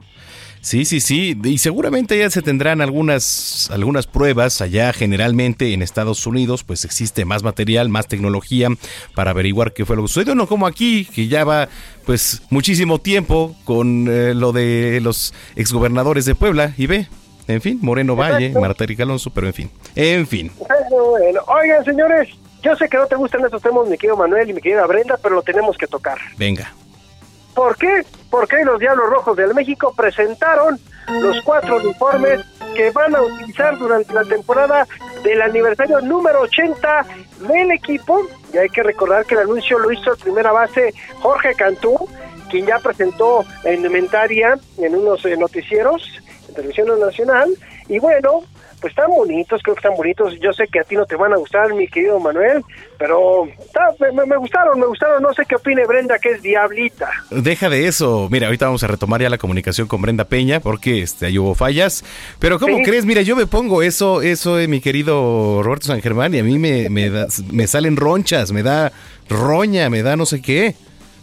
Sí, sí, sí, y seguramente ya se tendrán algunas algunas pruebas allá generalmente en Estados Unidos, pues existe más material, más tecnología para averiguar qué fue lo que sucedió, no como aquí, que ya va pues muchísimo tiempo con eh, lo de los exgobernadores de Puebla y ve, en fin, Moreno Valle, Marta Erika Alonso, pero en fin, en fin. Bueno, oigan señores, yo sé que no te gustan estos temas, mi querido Manuel y mi querida Brenda, pero lo tenemos que tocar. Venga. ¿Por qué? Porque los Diablos Rojos del México presentaron los cuatro uniformes que van a utilizar durante la temporada del aniversario número 80 del equipo. Y hay que recordar que el anuncio lo hizo el primera base Jorge Cantú, quien ya presentó la indumentaria en unos eh, noticieros televisión nacional. Y bueno, pues están bonitos, creo que están bonitos. Yo sé que a ti no te van a gustar, mi querido Manuel, pero me, gustaron, me gustaron. No sé qué opine Brenda, que es diablita. Deja de eso. Mira, ahorita vamos a retomar ya la comunicación con Brenda Peña, porque este, ahí hubo fallas. Pero ¿cómo crees? Mira, yo me pongo eso, eso, de mi querido Roberto San Germán, y a mí me, me, me salen ronchas, me da roña, me da no sé qué.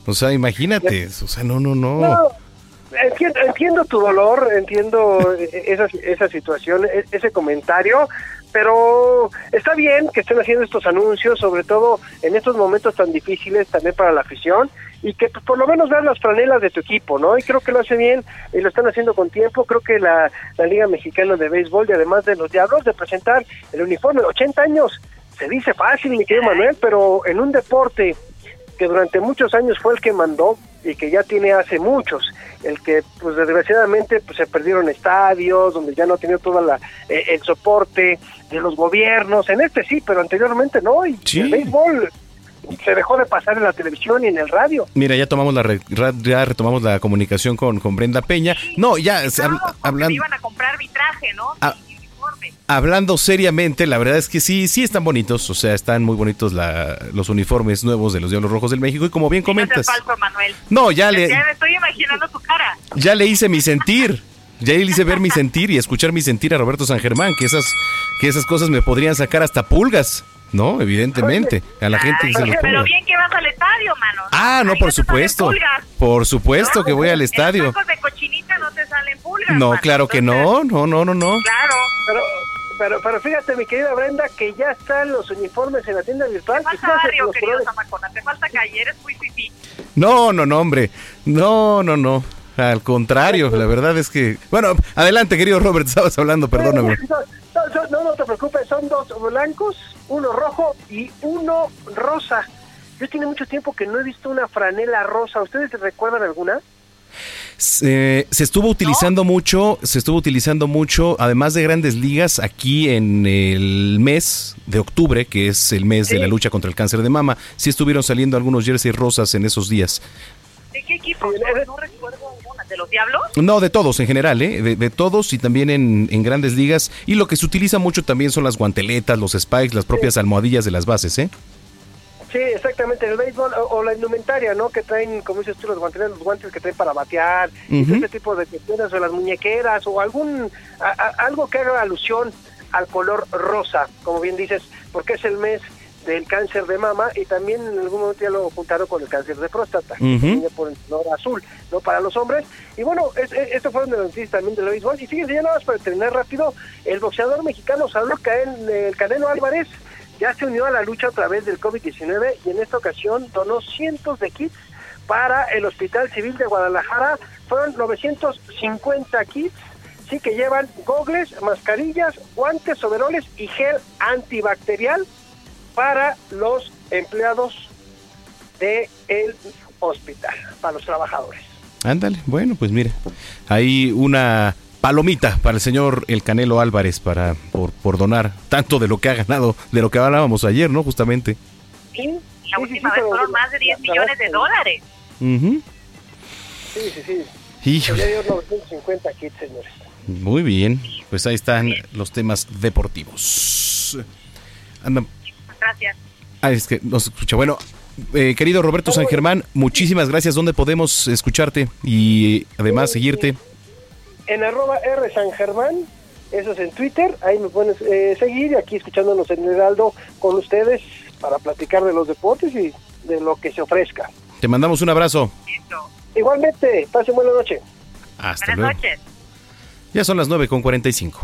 O sea, imagínate, o sea, no, no. no entiendo, entiendo tu dolor, entiendo esa, esa situación, e, ese comentario, pero está bien que estén haciendo estos anuncios, sobre todo en estos momentos tan difíciles también para la afición, y que pues, por lo menos vean las franelas de tu equipo, ¿no? Y creo que lo hace bien y lo están haciendo con tiempo. Creo que la, la Liga Mexicana de Béisbol, y además de los Diablos, de presentar el uniforme de 80 años, se dice fácil, mi querido Manuel, pero en un deporte que durante muchos años fue el que mandó y que ya tiene hace muchos, el que pues desgraciadamente pues se perdieron estadios, donde ya no ha tenido todo la, eh, el soporte de los gobiernos, en este sí, pero anteriormente no, y el béisbol se dejó de pasar en la televisión y en el radio. Mira, ya tomamos la ya retomamos la comunicación con, con Brenda Peña. No, ya hablando iban a comprar arbitraje, ¿no? Hablando seriamente, la verdad es que sí, sí están bonitos, o sea, están muy bonitos la, los uniformes nuevos de los Diablos Rojos del México y como bien comentas. No, ya le. Ya me estoy imaginando tu cara. Ya le hice mi sentir. Ya le hice ver mi sentir y escuchar mi sentir a Roberto San Germán, que esas, que esas cosas me podrían sacar hasta pulgas. No, evidentemente. A la gente que se los Pero bien que vas al estadio, mano. Ah, no, por supuesto. Por supuesto que voy al estadio. de no te salen pulgas. No, claro que no. No, no, no, no. Claro. Pero pero, pero fíjate, mi querida Brenda, que ya están los uniformes en la tienda virtual. Te falta barrio, querido Zamacona, te falta calle, eres muy pipí. No, no, no, hombre. No, no, no. Al contrario, la verdad es que... Bueno, adelante, querido Robert, estabas hablando, perdóname. No, no, te preocupes, son dos blancos, uno rojo y uno rosa. Yo tiene mucho tiempo que no he visto una franela rosa. ¿Ustedes recuerdan alguna? Se, estuvo utilizando mucho, se estuvo utilizando mucho, además de grandes ligas, aquí en el mes de octubre, que es el mes de la lucha contra el cáncer de mama, sí estuvieron saliendo algunos jerseys rosas en esos días. ¿De qué equipo? No, recuerdo ¿De los Diablos? No, de todos en general, ¿eh? de, todos y también en, en, grandes ligas. Y lo que se utiliza mucho también son las guanteletas, los spikes, las propias almohadillas de las bases, ¿eh? Sí, exactamente, el béisbol o, la indumentaria, ¿no? Que traen, como dices tú, los guantes, los guantes que traen para batear, ese tipo de cuestiones, o las muñequeras, o algún, algo que haga alusión al color rosa, como bien dices, porque es el mes del cáncer de mama y también en algún momento ya lo juntaron con el cáncer de próstata, por el color azul, ¿no? Para los hombres. Y bueno, es, esto fue de las noticias también del béisbol. Y fíjense, ya nada más para terminar rápido, el boxeador mexicano Salud Caen, el Canelo Álvarez, ya se unió a la lucha a través del COVID-19 y en esta ocasión donó cientos de kits para el Hospital Civil de Guadalajara. Fueron 950 kits sí que llevan gogles, mascarillas, guantes, overoles y gel antibacterial para los empleados del hospital, para los trabajadores. Ándale, bueno, pues mira, hay una palomita para el señor El Canelo Álvarez para por, por donar tanto de lo que ha ganado, de lo que hablábamos ayer, ¿no? Justamente. Sí, la última vez fueron más de 10 millones de dólares. Sí, sí, sí. Híjole. Ya dio 950 kits, señores. Muy bien, pues ahí están los temas deportivos. Anda. Gracias. Ah, es que no se escucha. Bueno, eh, querido Roberto San Germán, muchísimas gracias. ¿Dónde podemos escucharte y además seguirte? En arroba R San Germán, eso es en Twitter, ahí me pueden eh, seguir y aquí escuchándonos en Heraldo con ustedes para platicar de los deportes y de lo que se ofrezca. Te mandamos un abrazo. Igualmente, pasen buena noche. Hasta Buenas luego. noches. Ya son las 9 con 45.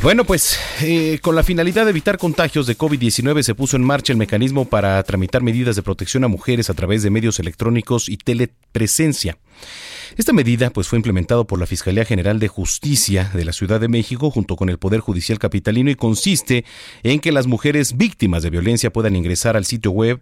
Bueno, pues eh, con la finalidad de evitar contagios de COVID-19 se puso en marcha el mecanismo para tramitar medidas de protección a mujeres a través de medios electrónicos y telepresencia. Esta medida pues fue implementado por la Fiscalía General de Justicia de la Ciudad de México junto con el Poder Judicial Capitalino y consiste en que las mujeres víctimas de violencia puedan ingresar al sitio web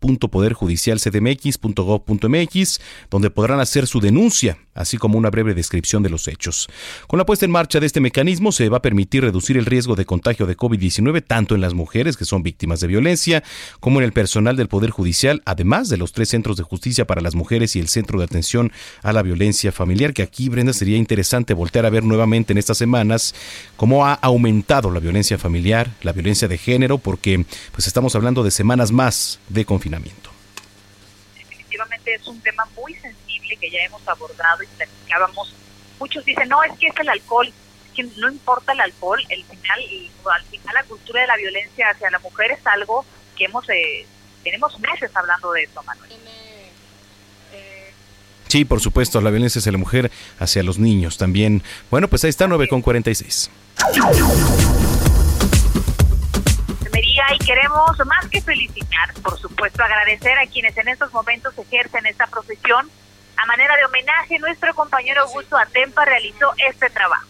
www.poderjudicialcdmx.gov.mx donde podrán hacer su denuncia, así como una breve descripción de los hechos. Con la puesta en marcha de este mecanismo se va a permitir reducir el riesgo de contagio de COVID-19 tanto en las mujeres que son víctimas de violencia como en el personal del Poder Judicial, además de los tres centros de justicia para las mujeres y el Centro de Atención a la Violencia Familiar, que aquí, Brenda, sería interesante voltear a ver nuevamente en estas semanas cómo ha aumentado la violencia familiar, la violencia de género, porque pues estamos hablando de semanas más de confinamiento. Definitivamente es un tema muy sensible que ya hemos abordado y platicábamos. Muchos dicen, no, es que es el alcohol. Es que no importa el alcohol, el final, y, al final la cultura de la violencia hacia la mujer es algo que hemos eh, tenemos meses hablando de eso, Manuel. Sí, por supuesto, la violencia hacia la mujer, hacia los niños también. Bueno, pues ahí está 9 con 46. Y queremos más que felicitar, por supuesto, agradecer a quienes en estos momentos ejercen esta profesión. A manera de homenaje, nuestro compañero Augusto Atempa realizó este trabajo.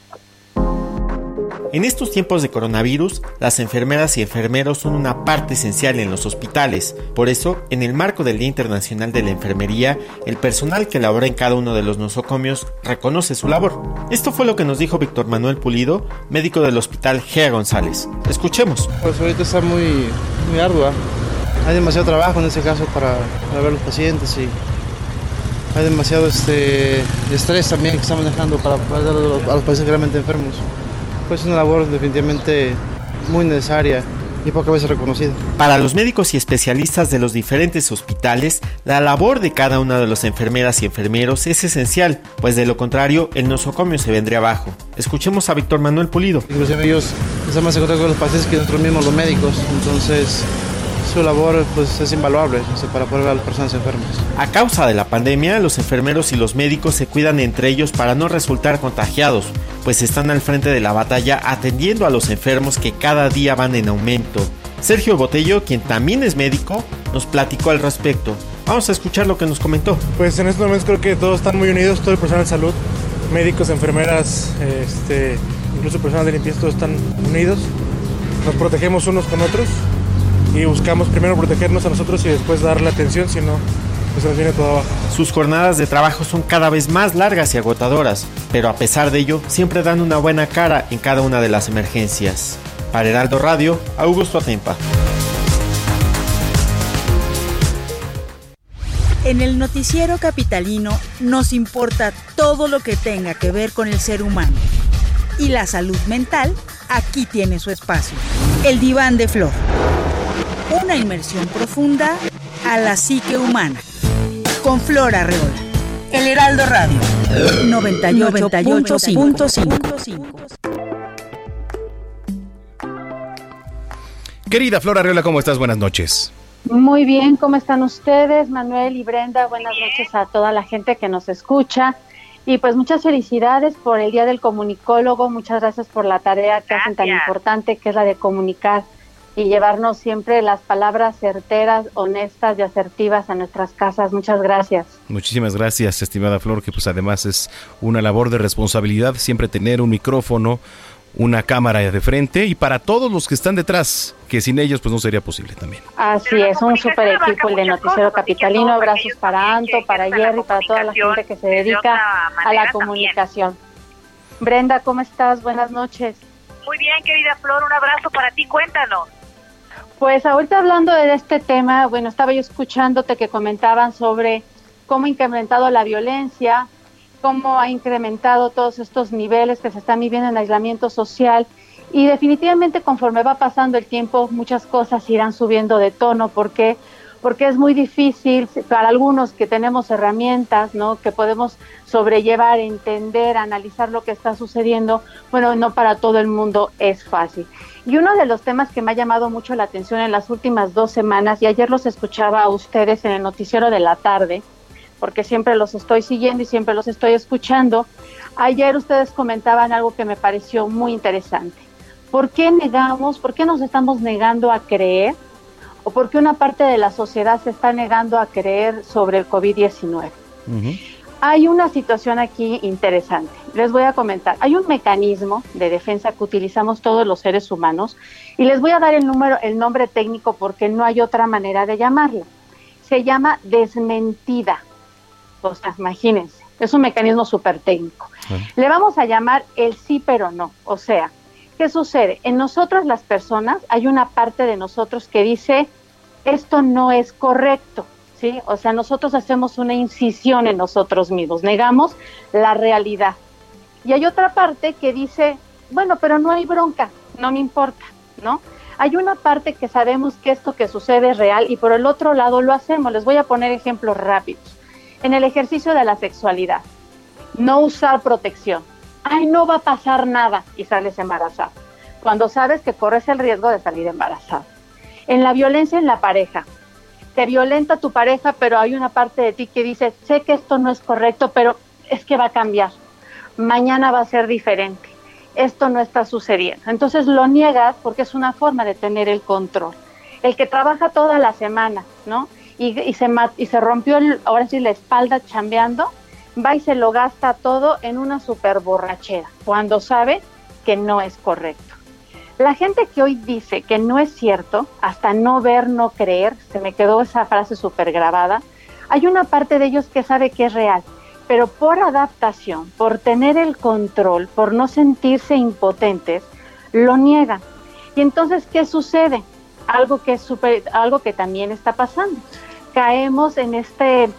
En estos tiempos de coronavirus, las enfermeras y enfermeros son una parte esencial en los hospitales. Por eso, en el marco del Día Internacional de la Enfermería, el personal que labora en cada uno de los nosocomios reconoce su labor. Esto fue lo que nos dijo Víctor Manuel Pulido, médico del Hospital Gea González. Escuchemos. Pues ahorita está muy, muy ardua. Hay demasiado trabajo en ese caso para, para ver los pacientes y hay demasiado este, estrés también que estamos manejando para, para a los pacientes realmente enfermos. Pues es una labor definitivamente muy necesaria y pocas veces reconocida. Para los médicos y especialistas de los diferentes hospitales, la labor de cada una de las enfermeras y enfermeros es esencial, pues de lo contrario el nosocomio se vendría abajo. Escuchemos a Víctor Manuel Pulido. Inclusive ellos están más en contacto con los pacientes que nosotros mismos los médicos, entonces su labor pues es invaluable o sea, para poder a las personas enfermas. A causa de la pandemia, los enfermeros y los médicos se cuidan entre ellos para no resultar contagiados, pues están al frente de la batalla atendiendo a los enfermos que cada día van en aumento. Sergio Botello, quien también es médico, nos platicó al respecto. Vamos a escuchar lo que nos comentó. Pues en estos momentos creo que todos están muy unidos, todo el personal de salud, médicos, enfermeras, este, incluso personal de limpieza, todos están unidos. Nos protegemos unos con otros y buscamos primero protegernos a nosotros y después darle atención, si no, pues se nos viene todo abajo. Sus jornadas de trabajo son cada vez más largas y agotadoras, pero a pesar de ello, siempre dan una buena cara en cada una de las emergencias. Para Heraldo Radio, Augusto Atempa. En el noticiero capitalino nos importa todo lo que tenga que ver con el ser humano. Y la salud mental aquí tiene su espacio. El diván de flor. Una inmersión profunda a la psique humana. Con Flor Arreola. El Heraldo Radio. 98.5. Querida Flora Arreola, ¿cómo estás? Buenas noches. Muy bien, ¿cómo están ustedes, Manuel y Brenda? Buenas noches a toda la gente que nos escucha. Y pues muchas felicidades por el Día del Comunicólogo, muchas gracias por la tarea que hacen tan importante, que es la de comunicar y llevarnos siempre las palabras certeras, honestas y asertivas a nuestras casas. Muchas gracias. Muchísimas gracias, estimada Flor, que pues además es una labor de responsabilidad siempre tener un micrófono, una cámara de frente y para todos los que están detrás, que sin ellos pues no sería posible también. Así es, un super equipo el de Noticiero Capitalino. Abrazos para Anto, para Jerry, para toda la gente que se dedica a la comunicación. Brenda, ¿cómo estás? Buenas noches. Muy bien, querida Flor, un abrazo para ti, cuéntanos. Pues ahorita hablando de este tema, bueno, estaba yo escuchándote que comentaban sobre cómo ha incrementado la violencia, cómo ha incrementado todos estos niveles que se están viviendo en aislamiento social y definitivamente conforme va pasando el tiempo muchas cosas irán subiendo de tono porque porque es muy difícil para algunos que tenemos herramientas, ¿no? que podemos sobrellevar, entender, analizar lo que está sucediendo, bueno, no para todo el mundo es fácil. Y uno de los temas que me ha llamado mucho la atención en las últimas dos semanas, y ayer los escuchaba a ustedes en el noticiero de la tarde, porque siempre los estoy siguiendo y siempre los estoy escuchando. Ayer ustedes comentaban algo que me pareció muy interesante. ¿Por qué negamos, por qué nos estamos negando a creer o por qué una parte de la sociedad se está negando a creer sobre el COVID-19? Hay una situación aquí interesante. Les voy a comentar. Hay un mecanismo de defensa que utilizamos todos los seres humanos y les voy a dar el número, el nombre técnico porque no hay otra manera de llamarlo. Se llama desmentida imagínense, es un mecanismo súper técnico. Le vamos a llamar el sí pero no, o sea, ¿qué sucede? En nosotros las personas hay una parte de nosotros que dice, esto no es correcto, ¿sí? O sea, nosotros hacemos una incisión en nosotros mismos, negamos la realidad. Y hay otra parte que dice, bueno, pero no hay bronca, no me importa, ¿no? Hay una parte que sabemos que esto que sucede es real y por el otro lado lo hacemos. Les voy a poner ejemplos rápidos en el ejercicio de la sexualidad. No usar protección. Ay, no va a pasar nada y sales embarazada. Cuando sabes que corres el riesgo de salir embarazada. En la violencia en la pareja. Te violenta tu pareja, pero hay una parte de ti que dice, sé que esto no es correcto, pero es que va a cambiar. Mañana va a ser diferente. Esto no está sucediendo. Entonces lo niegas porque es una forma de tener el control. El que trabaja toda la semana, ¿no? y, se, y se rompió ahora sí la espalda chambeando, va y se lo gasta todo en una super borrachera, cuando sabe que no es correcto. La gente que hoy dice que no es cierto, hasta no ver, no creer, se me quedó esa frase súper grabada, hay una parte de ellos que sabe que es real, pero por adaptación, por tener el control, por no sentirse impotentes, lo niegan. Y entonces, ¿qué sucede? Algo que, es algo que también está pasando caemos en este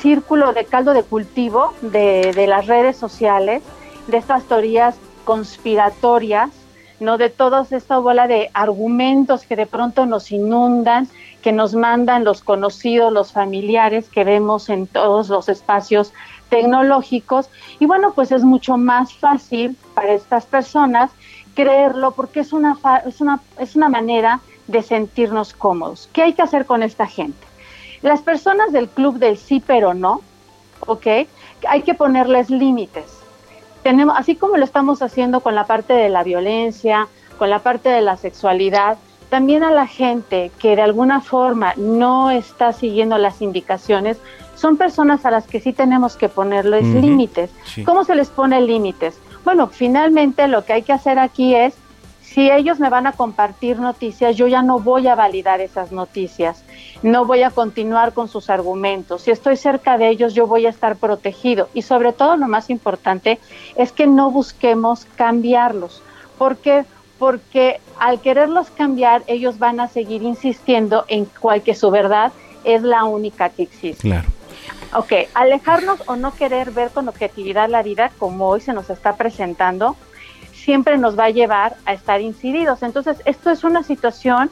círculo de caldo de cultivo de las redes sociales, de estas teorías conspiratorias, ¿no? De toda esta bola de argumentos que de pronto nos inundan, que nos mandan los conocidos, los familiares que vemos en todos los espacios tecnológicos. Y bueno, pues es mucho más fácil para estas personas creerlo porque es una, es una, es una manera de sentirnos cómodos. ¿Qué hay que hacer con esta gente? Las personas del club del sí pero no, ¿ok? Hay que ponerles límites. Tenemos, así como lo estamos haciendo con la parte de la violencia, con la parte de la sexualidad, también a la gente que de alguna forma no está siguiendo las indicaciones, son personas a las que sí tenemos que ponerles límites. ¿Cómo se les pone límites? Bueno, finalmente lo que hay que hacer aquí es si ellos me van a compartir noticias, yo ya no voy a validar esas noticias, no voy a continuar con sus argumentos. Si estoy cerca de ellos, yo voy a estar protegido. Y sobre todo, lo más importante es que no busquemos cambiarlos. ¿Por qué? Porque al quererlos cambiar, ellos van a seguir insistiendo en cual que su verdad es la única que existe. Claro. Ok, alejarnos o no querer ver con objetividad la vida como hoy se nos está presentando, siempre nos va a llevar a estar incididos. Entonces, esto es una situación,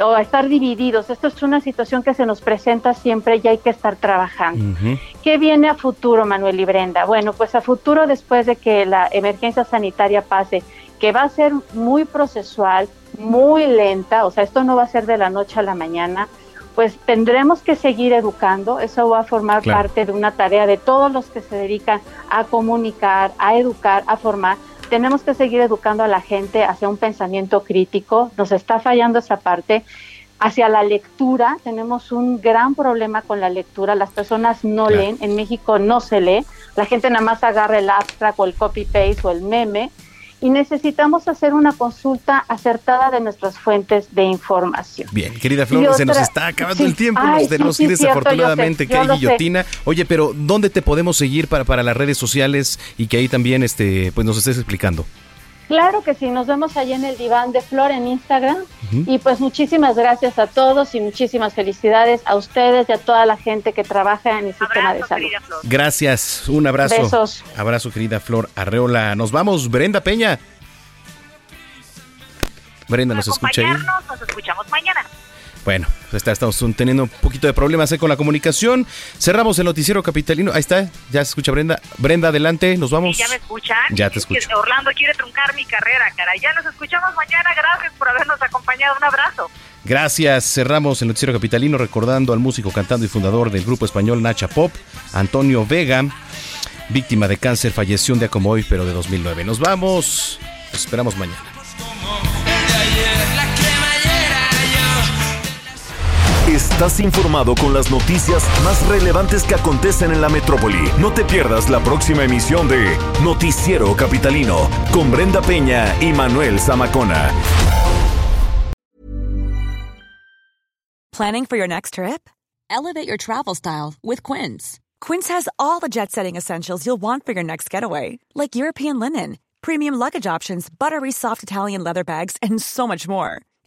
o a estar divididos, esto es una situación que se nos presenta siempre y hay que estar trabajando. ¿Qué viene a futuro, Manuel y Brenda? Bueno, pues a futuro después de que la emergencia sanitaria pase, que va a ser muy procesual, muy lenta, o sea, esto no va a ser de la noche a la mañana, pues tendremos que seguir educando, eso va a formar parte de una tarea de todos los que se dedican a comunicar, a educar, a formar, tenemos que seguir educando a la gente hacia un pensamiento crítico, nos está fallando esa parte. Hacia la lectura, tenemos un gran problema con la lectura, las personas no leen, en México no se lee, la gente nada más agarra el abstract o el copy-paste o el meme, y necesitamos hacer una consulta acertada de nuestras fuentes de información. Bien, querida Flor, se nos está acabando el tiempo, nos tenemos ir desafortunadamente, que hay guillotina. Oye, pero ¿dónde te podemos seguir para, para las redes sociales y que ahí también este, pues nos estés explicando? Claro que sí, nos vemos allá en el diván de Flor en Instagram. Y pues muchísimas gracias a todos y muchísimas felicidades a ustedes y a toda la gente que trabaja en el sistema de salud. Gracias, un abrazo. Besos. Abrazo, querida Flor Arreola. Nos vamos, Brenda Peña. Brenda, ¿nos escucha ahí? Nos escuchamos mañana. Bueno, pues estamos teniendo un poquito de problemas con la comunicación. Cerramos el noticiero capitalino. Ahí está, ya se escucha Brenda. Brenda, adelante, nos vamos. ¿Ya me escuchan? Ya te escucho. Orlando quiere truncar mi carrera, cara. Ya nos escuchamos mañana. Gracias por habernos acompañado. Un abrazo. Gracias. Cerramos el noticiero capitalino recordando al músico, cantando y fundador del grupo español Nacha Pop, Antonio Vega, víctima de cáncer, falleció un día como hoy, pero de 2009. Nos vamos. Nos esperamos mañana. Estás informado con las noticias más relevantes que acontecen en la metrópoli. No te pierdas la próxima emisión de Noticiero Capitalino con Brenda Peña y Manuel Zamacona. Planning for your next trip? Elevate your travel style with Quince. Quince has all the jet setting essentials you'll want for your next getaway, like European linen, premium luggage options, buttery soft Italian leather bags, and so much more.